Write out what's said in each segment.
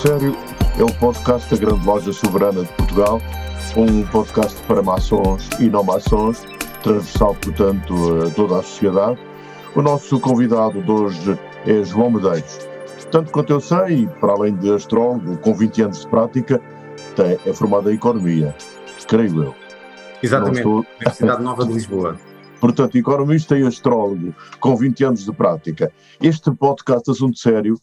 Sério é o podcast da Grande Loja Soberana de Portugal, um podcast para maçons e não maçons, transversal, portanto, a toda a sociedade. O nosso convidado de hoje é João Medeiros. Tanto quanto eu sei, para além de astrólogo com 20 anos de prática, tem, é formado em Economia, creio eu. Exatamente, estou... Universidade Nova de Lisboa. Portanto, economista e astrólogo com 20 anos de prática. Este podcast Assunto Sério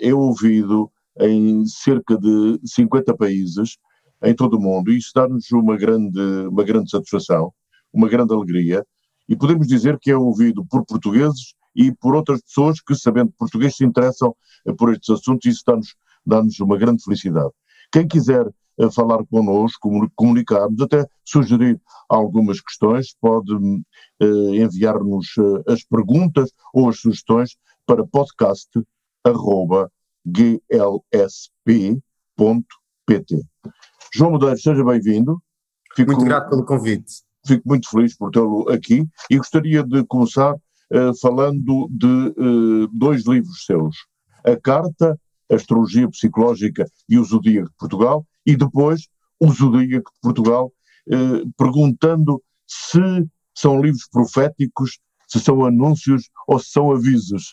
é ouvido em cerca de 50 países em todo o mundo e isso dá-nos uma grande, uma grande satisfação, uma grande alegria e podemos dizer que é ouvido por portugueses e por outras pessoas que, sabendo português, se interessam por estes assuntos e isso dá-nos dá uma grande felicidade. Quem quiser uh, falar connosco, comunicar-nos, até sugerir algumas questões, pode uh, enviar-nos uh, as perguntas ou as sugestões para podcast.com glsp.pt. João Medeiros, seja bem-vindo. Muito grato pelo convite. Fico muito feliz por tê-lo aqui e gostaria de começar uh, falando de uh, dois livros seus. A Carta, Astrologia Psicológica e o Zodíaco de Portugal e depois o Zodíaco de Portugal, uh, perguntando se são livros proféticos, se são anúncios ou se são avisos.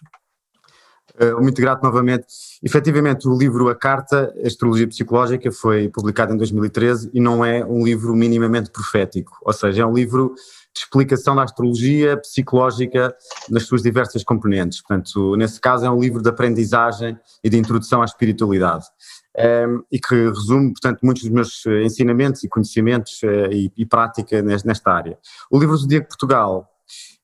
Uh, muito grato novamente. Efetivamente, o livro A Carta, Astrologia Psicológica, foi publicado em 2013 e não é um livro minimamente profético, ou seja, é um livro de explicação da astrologia psicológica nas suas diversas componentes. Portanto, nesse caso, é um livro de aprendizagem e de introdução à espiritualidade. Um, ehm, e que resume, portanto, muitos dos meus eh, ensinamentos e conhecimentos uh, e, e, prática nesta área. O livro do Diego Portugal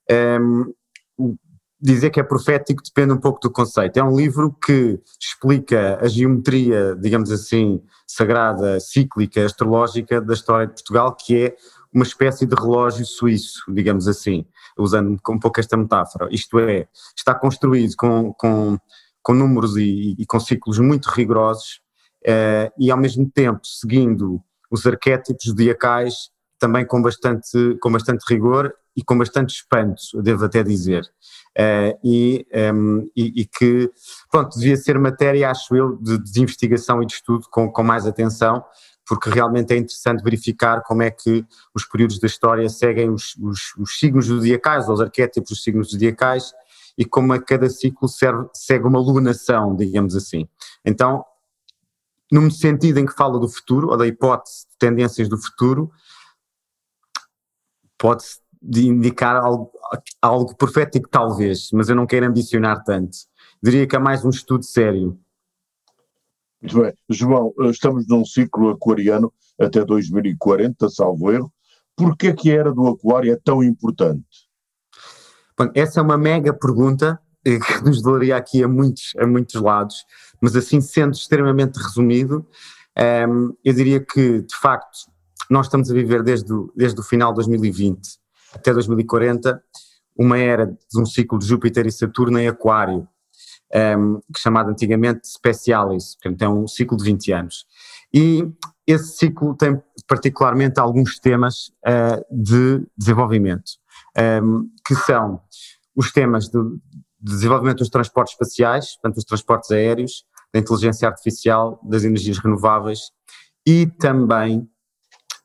um, ehm, dizer que é profético depende um pouco do conceito. É um livro que explica a geometria, digamos assim, sagrada, cíclica, astrológica da história de Portugal, que é uma espécie de relógio suíço, digamos assim, usando um pouco esta metáfora. Isto é, está construído com, com, com números e, e, com ciclos muito rigorosos eh, e, ao mesmo tempo, seguindo os arquétipos zodiacais também com bastante, com bastante rigor e com bastante espanto, devo até dizer. Uh, e, um, ehm, e, e, que, pronto, devia ser matéria, acho eu, de, de investigação e de estudo com, com mais atenção, porque realmente é interessante verificar como é que os períodos da história seguem os, os, os signos zodiacais, os arquétipos dos signos zodiacais, e como a cada ciclo serve, segue uma lunação, digamos assim. Então, num sentido em que fala do futuro, ou da hipótese de tendências do futuro, pode-se indicar algo, algo profético talvez, mas eu não quero ambicionar tanto. Diria que é mais um estudo sério. Muito bem. João, estamos num ciclo aquariano até 2040, salvo erro. Porquê é que a era do aquário é tão importante? Bom, essa é uma mega pergunta eh, que nos levaria aqui a muitos, a muitos lados, mas assim sendo extremamente resumido, um, ehm, eu diria que, de facto, nós estamos a viver desde o, desde o final de 2020 até 2040 uma era de um ciclo de Júpiter e Saturno em Aquário, um, ehm, chamado antigamente Specialis, portanto é um ciclo de 20 anos. E esse ciclo tem particularmente alguns temas uh, de desenvolvimento, um, ehm, que são os temas de, de desenvolvimento dos transportes espaciais, portanto os transportes aéreos, da inteligência artificial, das energias renováveis e também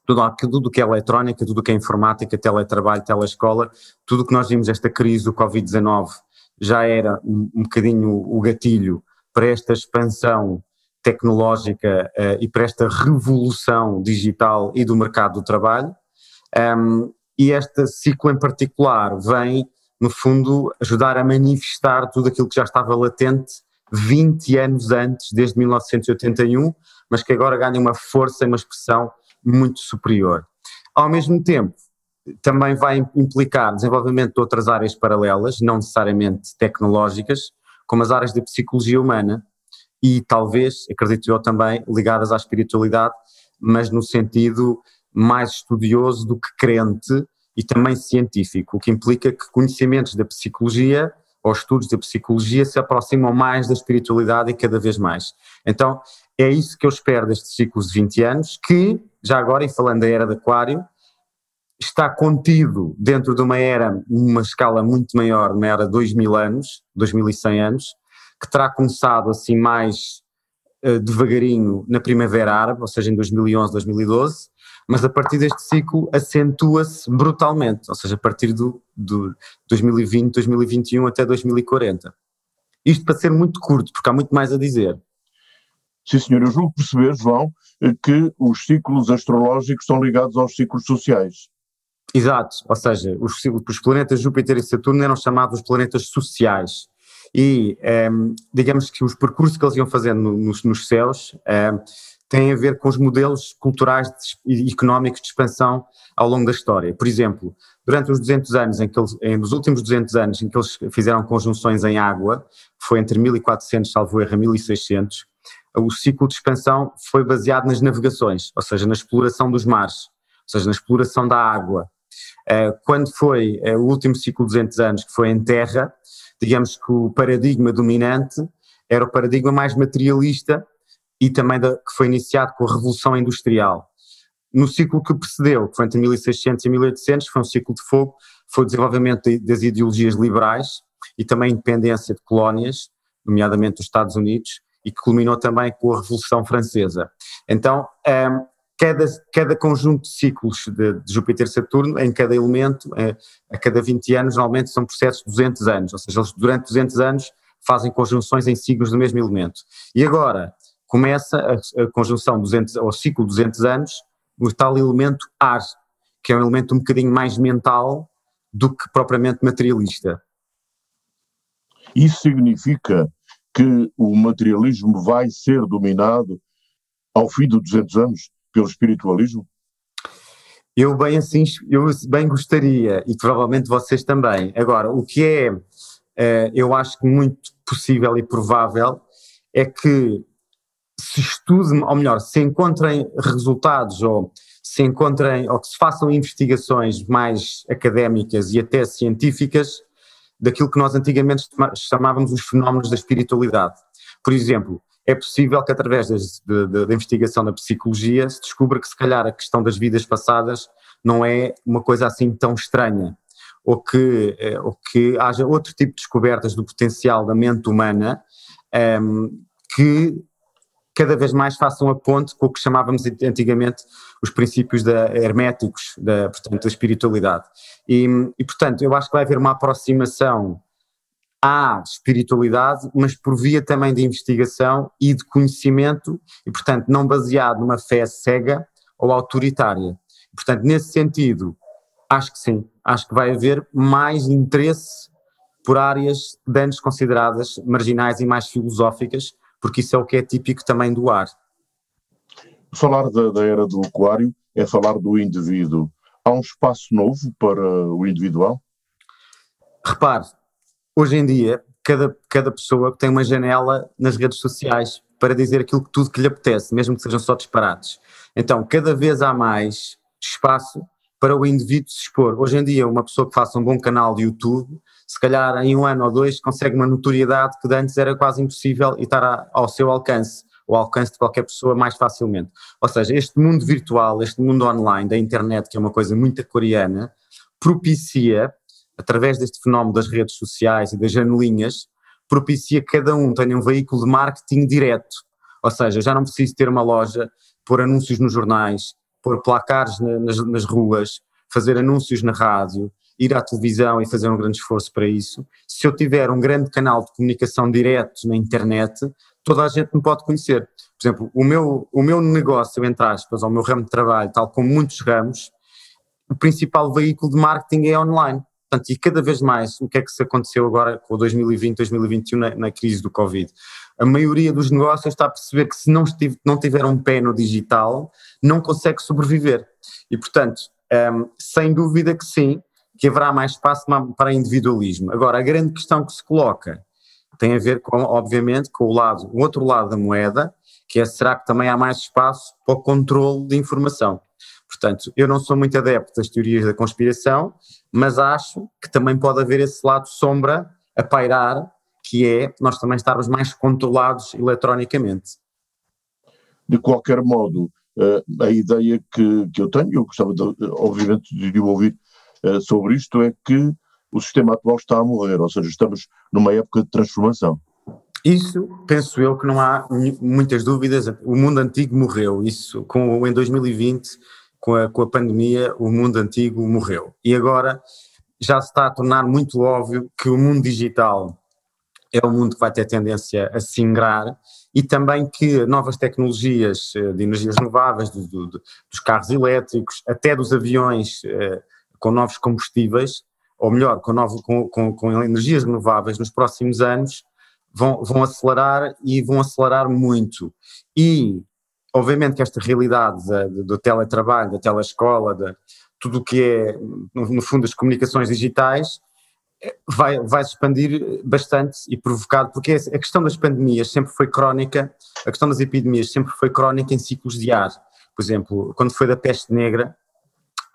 tudo, tudo que é eletrónica, tudo que é informática, teletrabalho, telescola, tudo que nós vimos esta crise do Covid-19 já era um, um bocadinho o gatilho para esta expansão tecnológica uh, e para esta revolução digital e do mercado do trabalho. Um, e este ciclo em particular vem, no fundo, ajudar a manifestar tudo aquilo que já estava latente 20 anos antes, desde 1981, mas que agora ganha uma força e uma expressão muito superior. Ao mesmo tempo, também vai implicar desenvolvimento de outras áreas paralelas, não necessariamente tecnológicas, como as áreas da psicologia humana e talvez, acredito eu também, ligadas à espiritualidade, mas no sentido mais estudioso do que crente e também científico, o que implica que conhecimentos da psicologia ou estudos da psicologia se aproximam mais da espiritualidade e cada vez mais. Então, é isso que eu espero destes ciclos de 20 anos, que, já agora, e falando da era de Aquário, está contido dentro de uma era, uma escala muito maior, uma era de 2000 anos, 2100 anos, que terá começado assim mais uh, devagarinho na Primavera Árabe, ou seja, em 2011, 2012, mas a partir deste ciclo acentua-se brutalmente, ou seja, a partir do, do 2020, 2021 até 2040. Isto para ser muito curto, porque há muito mais a dizer. Sim, senhor, eu julgo perceber, João, eh, que os ciclos astrológicos estão ligados aos ciclos sociais. Exato, ou seja, os, os planetas Júpiter e Saturno eram chamados planetas sociais. E um, ehm, digamos que os percursos que eles iam fazendo nos, nos céus um, ehm, têm a ver com os modelos culturais e económicos de expansão ao longo da história. Por exemplo, durante os 200 anos, em que eles, em, nos últimos 200 anos em que eles fizeram conjunções em água, foi entre 1400, salvo erro, a 1600, o ciclo de expansão foi baseado nas navegações, ou seja, na exploração dos mares, ou seja, na exploração da água. Eh, quando foi eh, o último ciclo de 200 anos, que foi em terra, digamos que o paradigma dominante era o paradigma mais materialista e também da, que foi iniciado com a Revolução Industrial. No ciclo que precedeu, que foi entre 1600 e 1800, foi um ciclo de fogo, foi o desenvolvimento das ideologias liberais e também a independência de colónias, nomeadamente dos Estados Unidos, e que culminou também com a Revolução Francesa. Então, um, ehm, cada, cada conjunto de ciclos de, de Júpiter e Saturno, em cada elemento, é, a cada 20 anos, normalmente são processos de 200 anos, ou seja, eles durante 200 anos fazem conjunções em signos do mesmo elemento. E agora começa a, a conjunção 200, ao ciclo de 200 anos, o tal elemento ar, que é um elemento um bocadinho mais mental do que propriamente materialista. Isso significa que o materialismo vai ser dominado ao fim dos 200 anos pelo espiritualismo? Eu bem assim, eu bem gostaria e provavelmente vocês também. Agora, o que é, eh, eu acho que muito possível e provável é que se estude, ou melhor, se encontrem resultados ou se encontrem ou que se façam investigações mais académicas e até científicas daquilo que nós antigamente chamávamos os fenómenos da espiritualidade. Por exemplo, é possível que através da investigação da psicologia se descubra que se calhar a questão das vidas passadas não é uma coisa assim tão estranha, ou que, eh, ou que haja outro tipo de descobertas do potencial da mente humana um, ehm, que cada vez mais façam a ponte com o que chamávamos antigamente os princípios da, herméticos, da, portanto, da espiritualidade. E, e, portanto, eu acho que vai haver uma aproximação à espiritualidade, mas por via também de investigação e de conhecimento, e portanto não baseado numa fé cega ou autoritária. Portanto, nesse sentido, acho que sim, acho que vai haver mais interesse por áreas de antes consideradas marginais e mais filosóficas, porque isso é o que é típico também do ar. Falar da, da era do aquário é falar do indivíduo. Há um espaço novo para o individual? Repare, hoje em dia, cada, cada pessoa tem uma janela nas redes sociais para dizer aquilo que tudo que lhe apetece, mesmo que sejam só disparates. Então, cada vez há mais espaço para o indivíduo se expor. Hoje em dia, uma pessoa que faça um bom canal de YouTube, se calhar em um ano ou dois consegue uma notoriedade que antes era quase impossível e estar ao seu alcance, ao alcance de qualquer pessoa mais facilmente. Ou seja, este mundo virtual, este mundo online da internet, que é uma coisa muito aquariana, propicia através deste fenómeno das redes sociais e das janelinhas, propicia que cada um tenha um veículo de marketing direto. Ou seja, já não preciso ter uma loja, pôr anúncios nos jornais, pôr placares nas, nas ruas, fazer anúncios na rádio, ir à televisão e fazer um grande esforço para isso. Se eu tiver um grande canal de comunicação direto na internet, toda a gente me pode conhecer. Por exemplo, o meu, o meu negócio, entre aspas, ou o meu ramo de trabalho, tal como muitos ramos, o principal veículo de marketing é online. Portanto, e cada vez mais, o que é que se aconteceu agora com 2020, 2021 na, na crise do Covid? A maioria dos negócios está a perceber que se não, estive, não tiver um pé no digital, não consegue sobreviver. E, portanto, um, sem dúvida que sim, que haverá mais espaço para individualismo. Agora, a grande questão que se coloca tem a ver com, obviamente, com o lado, o outro lado da moeda, que é será que também há mais espaço para o controle de informação? Portanto, eu não sou muito adepto das teorias da conspiração, mas acho que também pode haver esse lado sombra a pairar, que é nós também estarmos mais controlados eletronicamente. De qualquer modo, eh, a ideia que, que eu tenho, eu gostava de, obviamente de ouvir eh, sobre isto, é que o sistema atual está a morrer, ou seja, estamos numa época de transformação. Isso, penso eu que não há muitas dúvidas, o mundo antigo morreu, isso com, em 2020, com a, com a pandemia, o mundo antigo morreu. E agora já se está a tornar muito óbvio que o mundo digital é o mundo que vai ter tendência a se ingrar e também que novas tecnologias eh, de energias renováveis, do, do, dos carros elétricos, até dos aviões eh, com novos combustíveis, ou melhor, com, novo, com, com, com energias renováveis nos próximos anos, vão, vão acelerar e vão acelerar muito. E, obviamente, que esta realidade do teletrabalho, da telescola, de tudo o que é, no, no fundo, as comunicações digitais, vai, vai se expandir bastante e provocado, porque a questão das pandemias sempre foi crónica, a questão das epidemias sempre foi crónica em ciclos de ar. Por exemplo, quando foi da peste negra,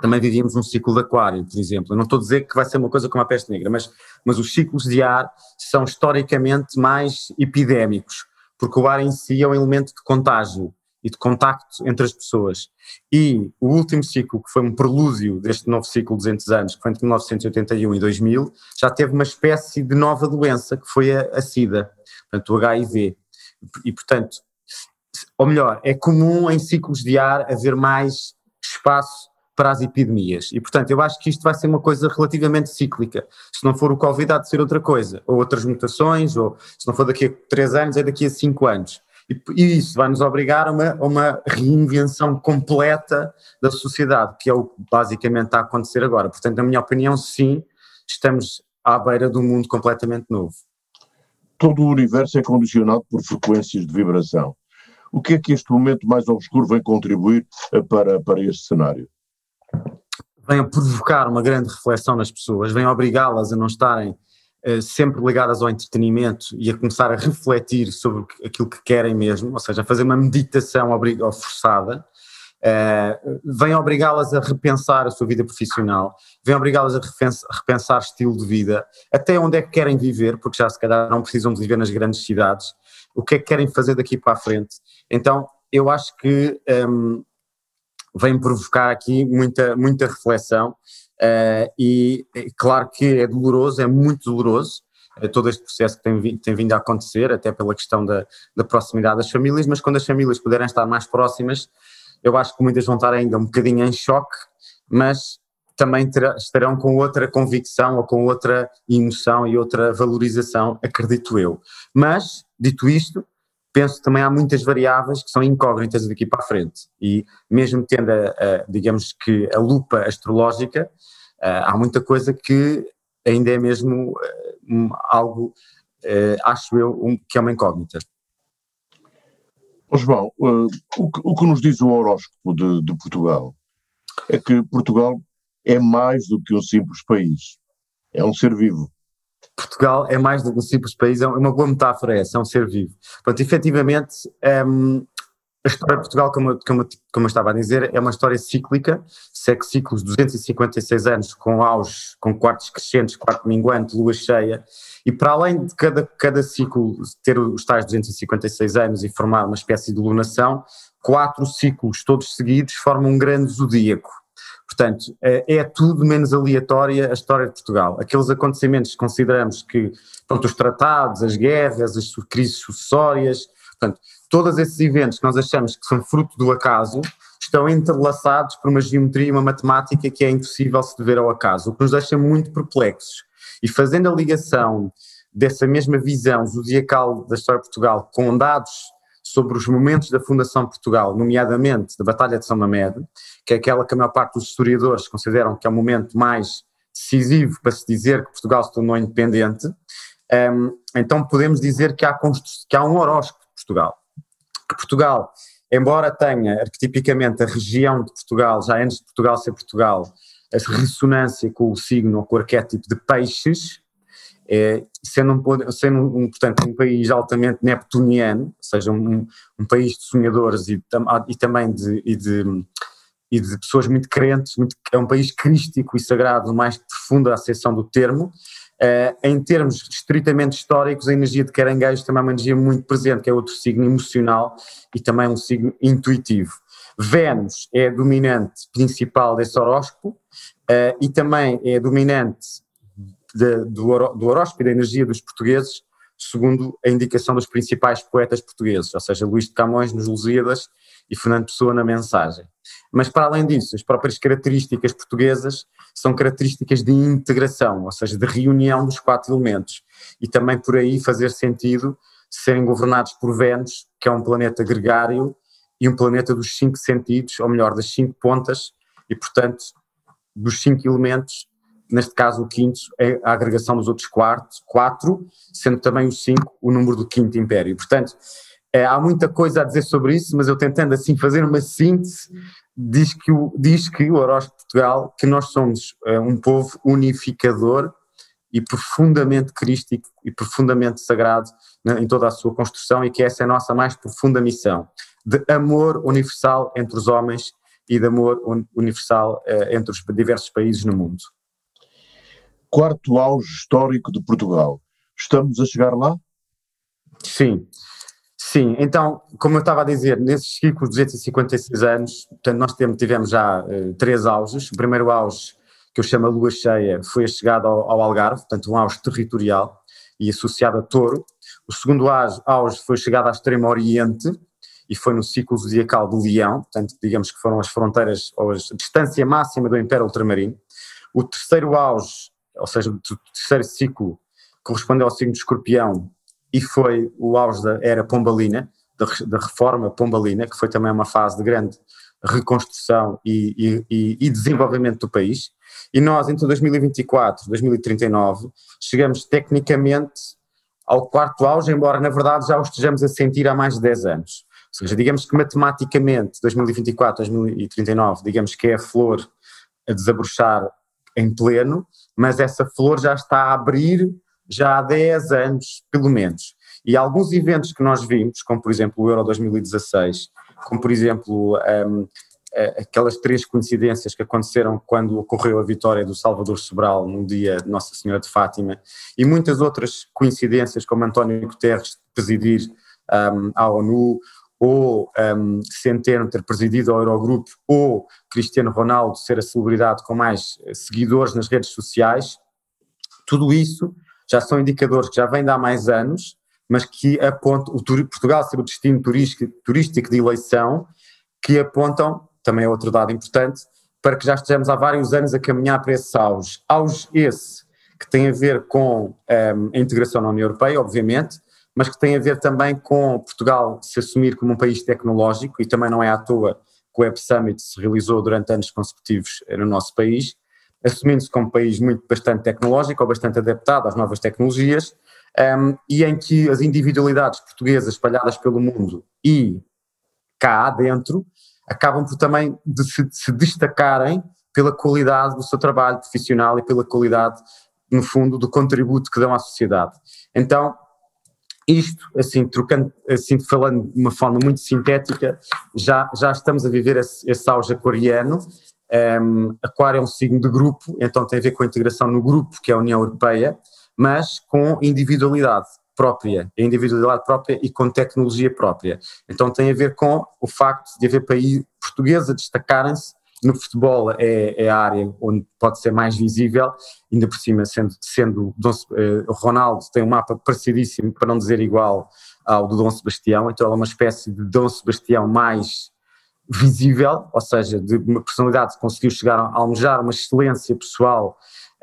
também vivíamos um ciclo de aquário, por exemplo. Eu não estou a dizer que vai ser uma coisa como a peste negra, mas, mas os ciclos de ar são historicamente mais epidémicos, porque o ar em si é um elemento de contágio e de contacto entre as pessoas. E o último ciclo, que foi um prelúdio deste novo ciclo de 200 anos, que foi entre 1981 e 2000, já teve uma espécie de nova doença, que foi a, a SIDA, portanto, o HIV. E, portanto, ou melhor, é comum em ciclos de ar haver mais espaço para as epidemias. E, portanto, eu acho que isto vai ser uma coisa relativamente cíclica. Se não for o Covid, há de ser outra coisa, ou outras mutações, ou se não for daqui a três anos, é daqui a cinco anos. E, isso vai nos obrigar a uma, a uma, reinvenção completa da sociedade, que é o que basicamente está a acontecer agora. Portanto, na minha opinião, sim, estamos à beira de um mundo completamente novo. Todo o universo é condicionado por frequências de vibração. O que é que este momento mais obscuro vem contribuir para, para este cenário? Vem a provocar uma grande reflexão nas pessoas, vem obrigá-las a não estarem sempre ligadas ao entretenimento e a começar a refletir sobre aquilo que querem mesmo, ou seja, fazer uma meditação forçada, uh, vem obrigá-las a repensar a sua vida profissional, vem obrigá-las a repensar estilo de vida, até onde é que querem viver, porque já se calhar não precisam de viver nas grandes cidades, o que é que querem fazer daqui para a frente. Então, eu acho que um, ehm, vem provocar aqui muita, muita reflexão Uh, e claro que é doloroso, é muito doloroso, uh, todo este processo que tem, tem, vindo a acontecer, até pela questão da, da, proximidade das famílias, mas quando as famílias puderem estar mais próximas, eu acho que muitas vão estar ainda um bocadinho em choque, mas também estarão com outra convicção ou com outra emoção e outra valorização, acredito eu. Mas, dito isto, penso que também há muitas variáveis que são incógnitas daqui para a frente. E mesmo tendo, a, a, digamos que, a lupa astrológica, a, há muita coisa que ainda é mesmo um, algo, acho eu, um, que é uma incógnita. Oh, João, uh, o, que, o, que, nos diz o horóscopo de, de Portugal é que Portugal é mais do que um simples país, é um ser vivo. Portugal é mais do que um simples país, é uma boa metáfora essa, é um ser vivo. Portanto, efetivamente, um, a história de Portugal, como, como, como eu estava a dizer, é uma história cíclica, segue ciclos de 256 anos, com auge, com quartos crescentes, quarto minguante, lua cheia, e para além de cada, cada ciclo ter os tais 256 anos e formar uma espécie de lunação, quatro ciclos todos seguidos formam um grande zodíaco. Portanto, é, é tudo menos aleatória a história de Portugal. Aqueles acontecimentos que consideramos que, pronto, os tratados, as guerras, as crises sucessórias, portanto, todos esses eventos que nós achamos que são fruto do acaso, estão entrelaçados por uma geometria e uma matemática que é impossível se dever ao acaso, o que nos deixa muito perplexos. E fazendo a ligação dessa mesma visão zodiacal da história de Portugal com dados sobre os momentos da fundação Portugal, nomeadamente da Batalha de São Mamede, que é aquela que a maior parte dos historiadores consideram que é o momento mais decisivo para se dizer que Portugal se tornou independente, um, então podemos dizer que há, que há um horóscopo de Portugal. Que Portugal, embora tenha arquetipicamente a região de Portugal, já antes de Portugal ser Portugal, a ressonância com o signo, com o arquétipo de peixes, é, sendo, um, sendo um, portanto, um país altamente neptuniano, ou seja, um, um país de sonhadores e, e também de, e de, e de, pessoas muito crentes, muito, é um país crístico e sagrado, mais profunda acessão do termo. Uh, em termos estritamente históricos, a energia de caranguejo também é uma energia muito presente, que é outro signo emocional e também um signo intuitivo. Vênus é dominante principal desse horóscopo uh, e também é dominante de, do, do horóscopo e da energia dos portugueses, segundo a indicação dos principais poetas portugueses, ou seja, Luís de Camões nos Lusíadas e Fernando Pessoa na Mensagem. Mas para além disso, as próprias características portuguesas são características de integração, ou seja, de reunião dos quatro elementos. E também por aí fazer sentido serem governados por Vênus, que é um planeta gregário e um planeta dos cinco sentidos, ou melhor, das cinco pontas, e portanto, dos cinco elementos, neste caso o quinto é a agregação dos outros quartos, quatro, sendo também os cinco o número do quinto império. Portanto, é, há muita coisa a dizer sobre isso, mas eu tentando assim fazer uma síntese, diz que o, diz que o horóscopo de Portugal, que nós somos é, um povo unificador e profundamente crístico e profundamente sagrado né, em toda a sua construção e que essa é a nossa mais profunda missão, de amor universal entre os homens e de amor universal é, entre os diversos países no mundo quarto auge histórico de Portugal. Estamos a chegar lá? Sim, sim. Então, como eu estava a dizer, nesses ciclos de 256 anos, portanto, nós tivemos já uh, três auges. O primeiro auge, que eu chamo a lua cheia, foi a chegada ao, ao Algarve, portanto, um auge territorial e associado a touro. O segundo auge foi a chegada ao Extremo Oriente, e foi no ciclo zodiacal do Leão, portanto, digamos que foram as fronteiras, ou a distância máxima do Império Ultramarino. O terceiro auge ou seja, o terceiro ciclo correspondeu ao signo de escorpião e foi o auge da era pombalina, da, da reforma pombalina, que foi também uma fase de grande reconstrução e, e, e, desenvolvimento do país. E nós, entre 2024 e 2039, chegamos tecnicamente ao quarto auge, embora na verdade já o estejamos a sentir há mais de 10 anos. Ou seja, digamos que matematicamente 2024, 2039, digamos que é a flor a desabrochar em pleno, mas essa flor já está a abrir já há 10 anos, pelo menos. E alguns eventos que nós vimos, como por exemplo o Euro 2016, como por exemplo um, aquelas três coincidências que aconteceram quando ocorreu a vitória do Salvador Sobral no dia de Nossa Senhora de Fátima, e muitas outras coincidências, como António Guterres presidir um, a ONU, ou um, Centeno ter presidido ao Eurogrupo, ou Cristiano Ronaldo ser a celebridade com mais eh, seguidores nas redes sociais, tudo isso já são indicadores que já vêm de há mais anos, mas que apontam, o Portugal ser o destino turístico, turístico de eleição, que apontam, também é outro dado importante, para que já estejamos há vários anos a caminhar para esse auge. Auge esse que tem a ver com um, a integração na União Europeia, obviamente, mas que tem a ver também com Portugal se assumir como um país tecnológico, e também não é à toa que o Web Summit se realizou durante anos consecutivos no nosso país, assumindo-se como um país muito bastante tecnológico, ou bastante adaptado às novas tecnologias, um, e em que as individualidades portuguesas espalhadas pelo mundo e cá dentro acabam por também de se, de se destacarem pela qualidade do seu trabalho profissional e pela qualidade, no fundo, do contributo que dão à sociedade. Então, isto, assim, trocando, assim, falando de uma forma muito sintética, já, já estamos a viver esse, esse auge aquariano. Um, aquário é um signo de grupo, então tem a ver com a integração no grupo, que é a União Europeia, mas com individualidade própria, individualidade própria e com tecnologia própria. Então tem a ver com o facto de haver países portugueses a destacarem-se no futebol é, é, a área onde pode ser mais visível, ainda por cima sendo, sendo Dom, eh, Ronaldo tem um mapa parecidíssimo, para não dizer igual ao do Dom Sebastião, então ela é uma espécie de Dom Sebastião mais visível, ou seja, de uma personalidade que conseguiu chegar a almejar uma excelência pessoal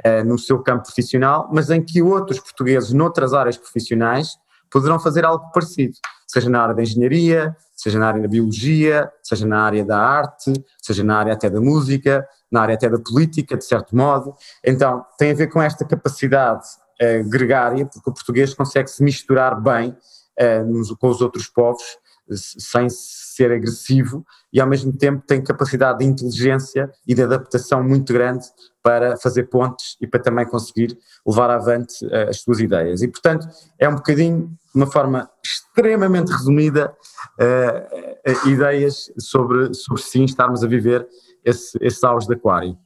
eh, no seu campo profissional, mas em que outros portugueses noutras áreas profissionais poderão fazer algo parecido, seja na área da engenharia, seja na área da biologia, seja na área da arte, seja na área até da música, na área até da política, de certo modo. Então, tem a ver com esta capacidade eh, gregária, porque o português consegue se misturar bem eh, com os outros povos, sem ser agressivo e ao mesmo tempo tem capacidade de inteligência e de adaptação muito grande para fazer pontes e para também conseguir levar avante uh, as suas ideias. E portanto é um bocadinho, de uma forma extremamente resumida, uh, uh, ideias sobre, sobre sim estarmos a viver esse, esse auge de aquário.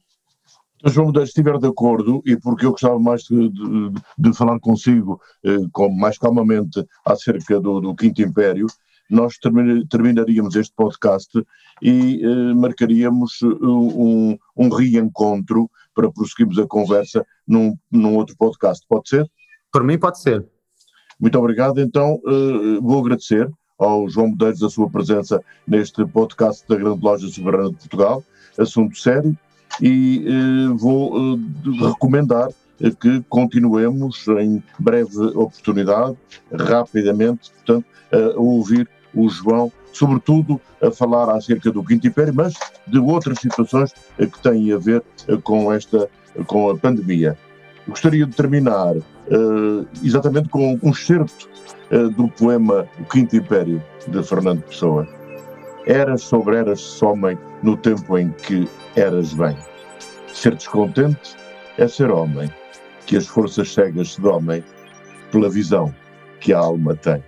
João estiver de acordo, e porque eu gostava mais de, de, de falar consigo eh, com, mais calmamente acerca do, do Quinto Império, nós terminaríamos este podcast e eh, marcaríamos eh, um, um reencontro para prosseguirmos a conversa num, num outro podcast. Pode ser? Por mim, pode ser. Muito obrigado. Então, eh, vou agradecer ao João Medeiros a sua presença neste podcast da Grande Loja Soberana de Portugal, assunto sério, e eh, vou eh, recomendar que continuemos em breve oportunidade, rapidamente, portanto, a ouvir o João, sobretudo a falar acerca do Quinto Império, mas de outras situações que têm a ver com esta, com a pandemia. Gostaria de terminar uh, exatamente com um excerto uh, do poema O Quinto Império, de Fernando Pessoa. Eras sobre eras somem no tempo em que eras bem. Ser descontente é ser homem, que as forças cegas se domem pela visão que a alma tem.